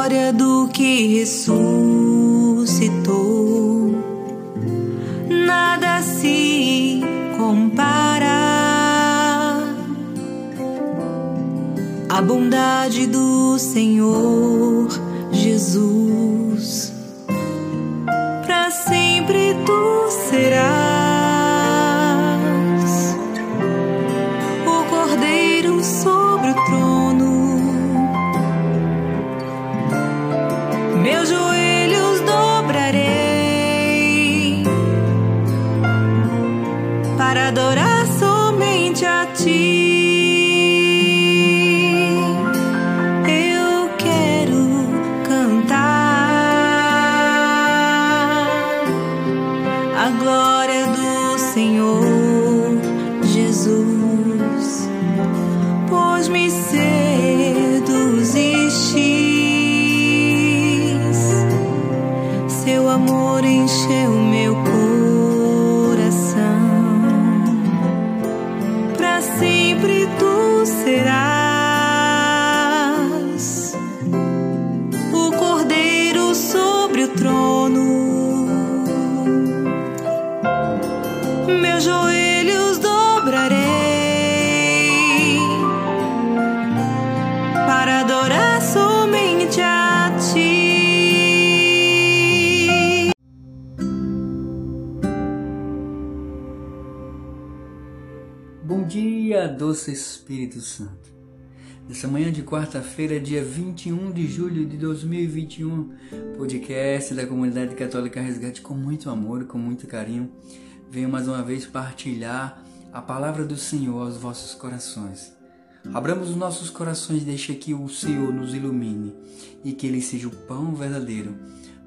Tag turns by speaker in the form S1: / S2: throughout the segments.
S1: glória do que ressuscitou. Nada se compara à bondade do Senhor Jesus. Para sempre tu serás.
S2: Doce Espírito Santo. Nessa manhã de quarta-feira, dia 21 de julho de 2021, podcast da Comunidade Católica Resgate com muito amor, com muito carinho, venho mais uma vez partilhar a palavra do Senhor aos vossos corações. Abramos os nossos corações deixe que o Senhor nos ilumine e que Ele seja o pão verdadeiro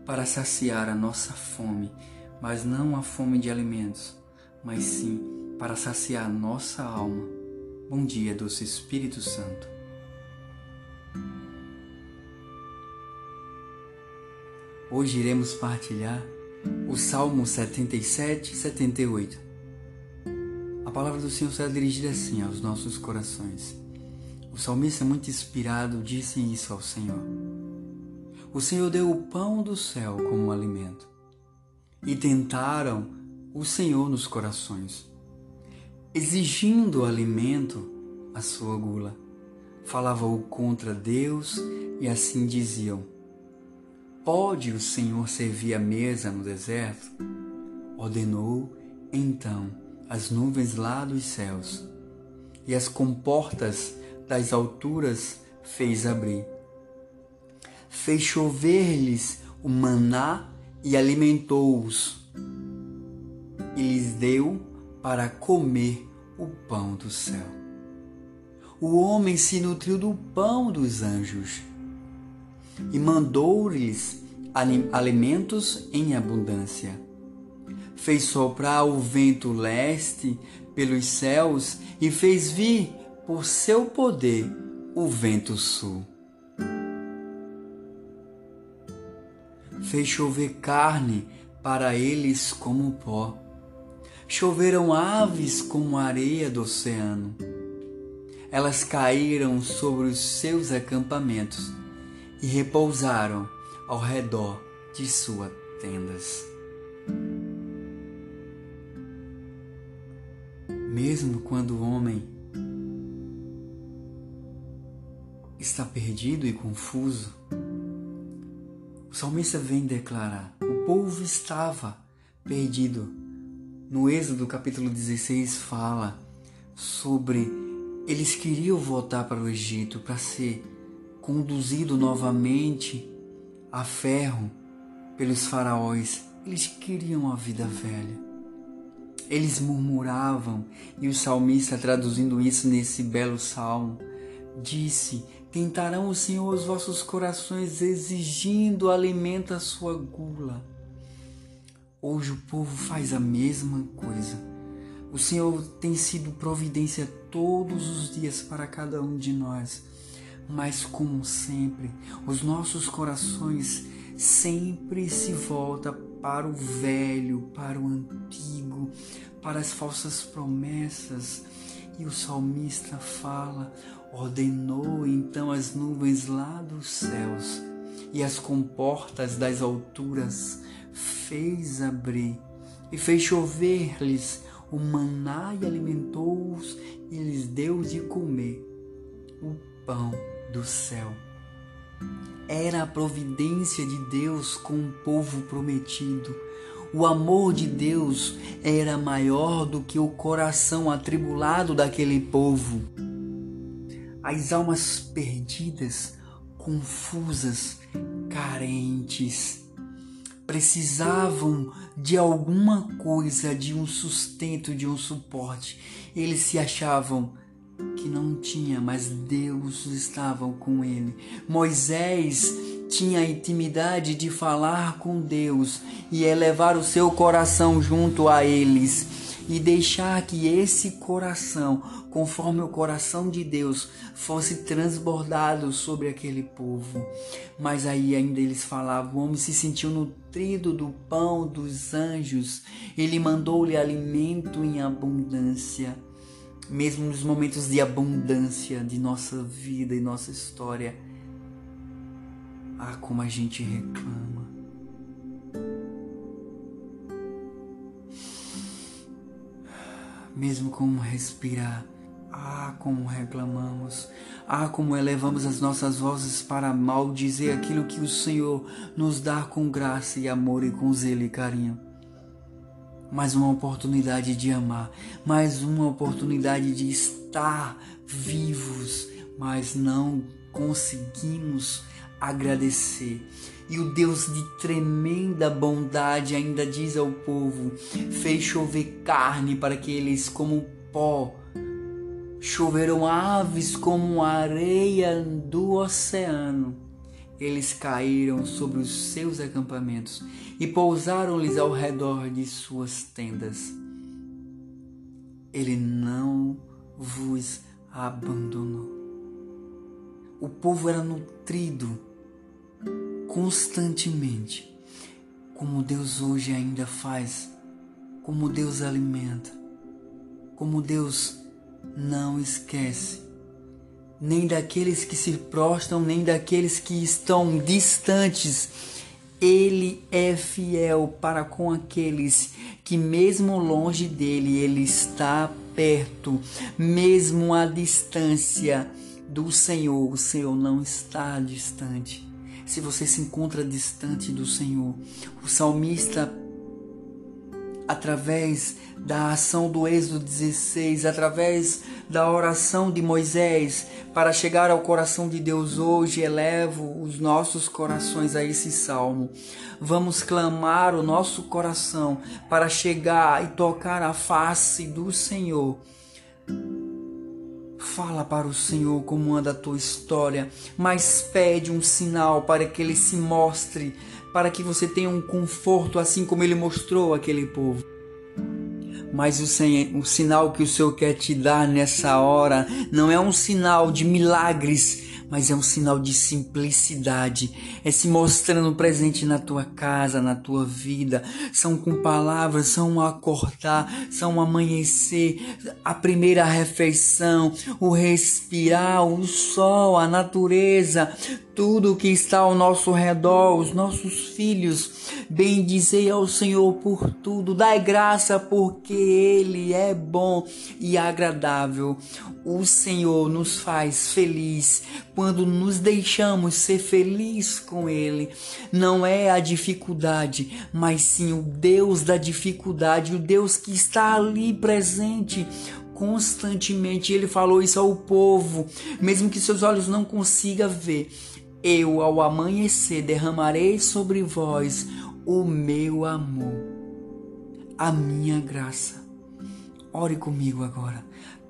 S2: para saciar a nossa fome, mas não a fome de alimentos, mas sim para saciar a nossa alma Bom dia, doce Espírito Santo. Hoje iremos partilhar o Salmo 77 e 78. A palavra do Senhor será dirigida assim aos nossos corações. O salmista, muito inspirado, disse isso ao Senhor. O Senhor deu o pão do céu como alimento, e tentaram o Senhor nos corações exigindo alimento à sua gula. Falavam contra Deus e assim diziam: Pode o Senhor servir a mesa no deserto? Ordenou então as nuvens lá dos céus e as comportas das alturas fez abrir. Fez chover-lhes o maná e alimentou-os, e lhes deu para comer o pão do céu. O homem se nutriu do pão dos anjos e mandou-lhes alimentos em abundância. Fez soprar o vento leste pelos céus e fez vir por seu poder o vento sul. Fez chover carne para eles como pó choveram aves como a areia do oceano. Elas caíram sobre os seus acampamentos e repousaram ao redor de suas tendas. Mesmo quando o homem está perdido e confuso, o salmista vem declarar: o povo estava perdido no Êxodo capítulo 16 fala sobre eles queriam voltar para o Egito para ser conduzido novamente a ferro pelos faraós. Eles queriam a vida velha. Eles murmuravam e o salmista, traduzindo isso nesse belo salmo, disse: Tentarão o Senhor os vossos corações, exigindo alimento à sua gula. Hoje o povo faz a mesma coisa. O Senhor tem sido providência todos os dias para cada um de nós. Mas como sempre, os nossos corações sempre se voltam para o velho, para o antigo, para as falsas promessas E o salmista fala: ordenou então as nuvens lá dos céus e as comportas das alturas fez abrir e fez chover-lhes o maná e alimentou-os e lhes deu de comer o pão do céu. Era a providência de Deus com o povo prometido. O amor de Deus era maior do que o coração atribulado daquele povo. As almas perdidas, confusas, carentes, precisavam de alguma coisa, de um sustento, de um suporte. Eles se achavam que não tinha, mas Deus estava com ele. Moisés tinha a intimidade de falar com Deus e elevar o seu coração junto a eles e deixar que esse coração, conforme o coração de Deus, fosse transbordado sobre aquele povo. Mas aí ainda eles falavam: o homem se sentiu nutrido do pão dos anjos, ele mandou-lhe alimento em abundância. Mesmo nos momentos de abundância de nossa vida e nossa história, ah, como a gente reclama. Mesmo com respirar. Ah, como reclamamos. Ah, como elevamos as nossas vozes para maldizer aquilo que o Senhor nos dá com graça e amor e com zelo e carinho. Mais uma oportunidade de amar, mais uma oportunidade de estar vivos, mas não conseguimos agradecer. E o Deus de tremenda bondade ainda diz ao povo: fez chover carne para que eles, como pó, choveram aves como areia do oceano. Eles caíram sobre os seus acampamentos e pousaram-lhes ao redor de suas tendas. Ele não vos abandonou. O povo era nutrido constantemente, como Deus hoje ainda faz, como Deus alimenta, como Deus não esquece, nem daqueles que se prostram, nem daqueles que estão distantes. Ele é fiel para com aqueles que, mesmo longe dele, ele está perto, mesmo à distância do Senhor, o Senhor não está distante se você se encontra distante do Senhor. O salmista, através da ação do Êxodo 16, através da oração de Moisés, para chegar ao coração de Deus hoje, elevo os nossos corações a esse salmo. Vamos clamar o nosso coração para chegar e tocar a face do Senhor Fala para o Senhor como anda a tua história, mas pede um sinal para que ele se mostre, para que você tenha um conforto assim como ele mostrou aquele povo. Mas o, o sinal que o Senhor quer te dar nessa hora não é um sinal de milagres, mas é um sinal de simplicidade. É se mostrando presente na tua casa, na tua vida. São com palavras, são acordar, são amanhecer, a primeira refeição, o respirar, o sol, a natureza, tudo que está ao nosso redor, os nossos filhos. Bendizei ao Senhor por tudo, dai graça porque Ele é bom e agradável. O Senhor nos faz feliz quando nos deixamos ser felizes com Ele. Não é a dificuldade, mas sim o Deus da dificuldade, o Deus que está ali presente constantemente. Ele falou isso ao povo, mesmo que seus olhos não consigam ver. Eu, ao amanhecer, derramarei sobre vós o meu amor, a minha graça. Ore comigo agora.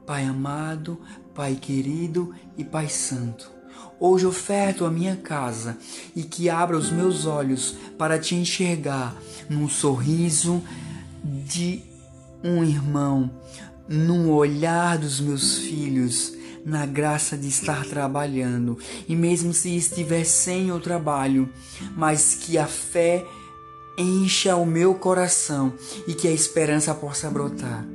S2: Pai amado, Pai querido e Pai santo. Hoje oferto a minha casa e que abra os meus olhos para te enxergar num sorriso de um irmão, num olhar dos meus filhos, na graça de estar trabalhando, e mesmo se estiver sem o trabalho, mas que a fé encha o meu coração e que a esperança possa brotar.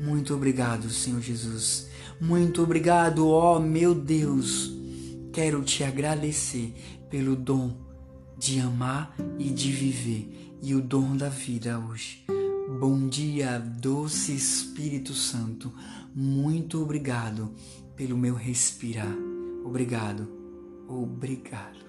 S2: Muito obrigado, Senhor Jesus. Muito obrigado, ó meu Deus. Quero te agradecer pelo dom de amar e de viver e o dom da vida hoje. Bom dia, doce Espírito Santo. Muito obrigado pelo meu respirar. Obrigado, obrigado.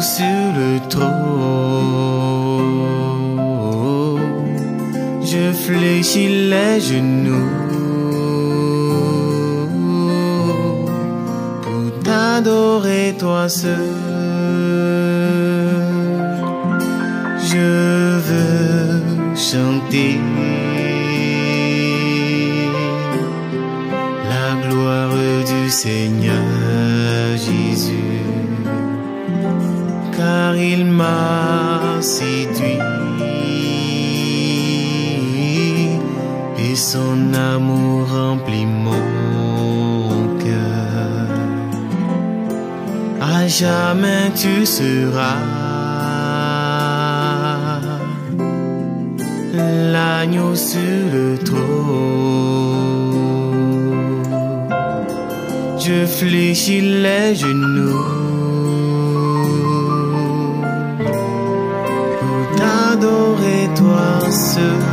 S3: Sur le trône. Je fléchis les genoux pour t'adorer toi seul. Je veux chanter la gloire du Seigneur Jésus, car il m'a séduit et son amour remplit mon cœur. À jamais tu seras l'agneau sur le trône. Je fléchis les genoux to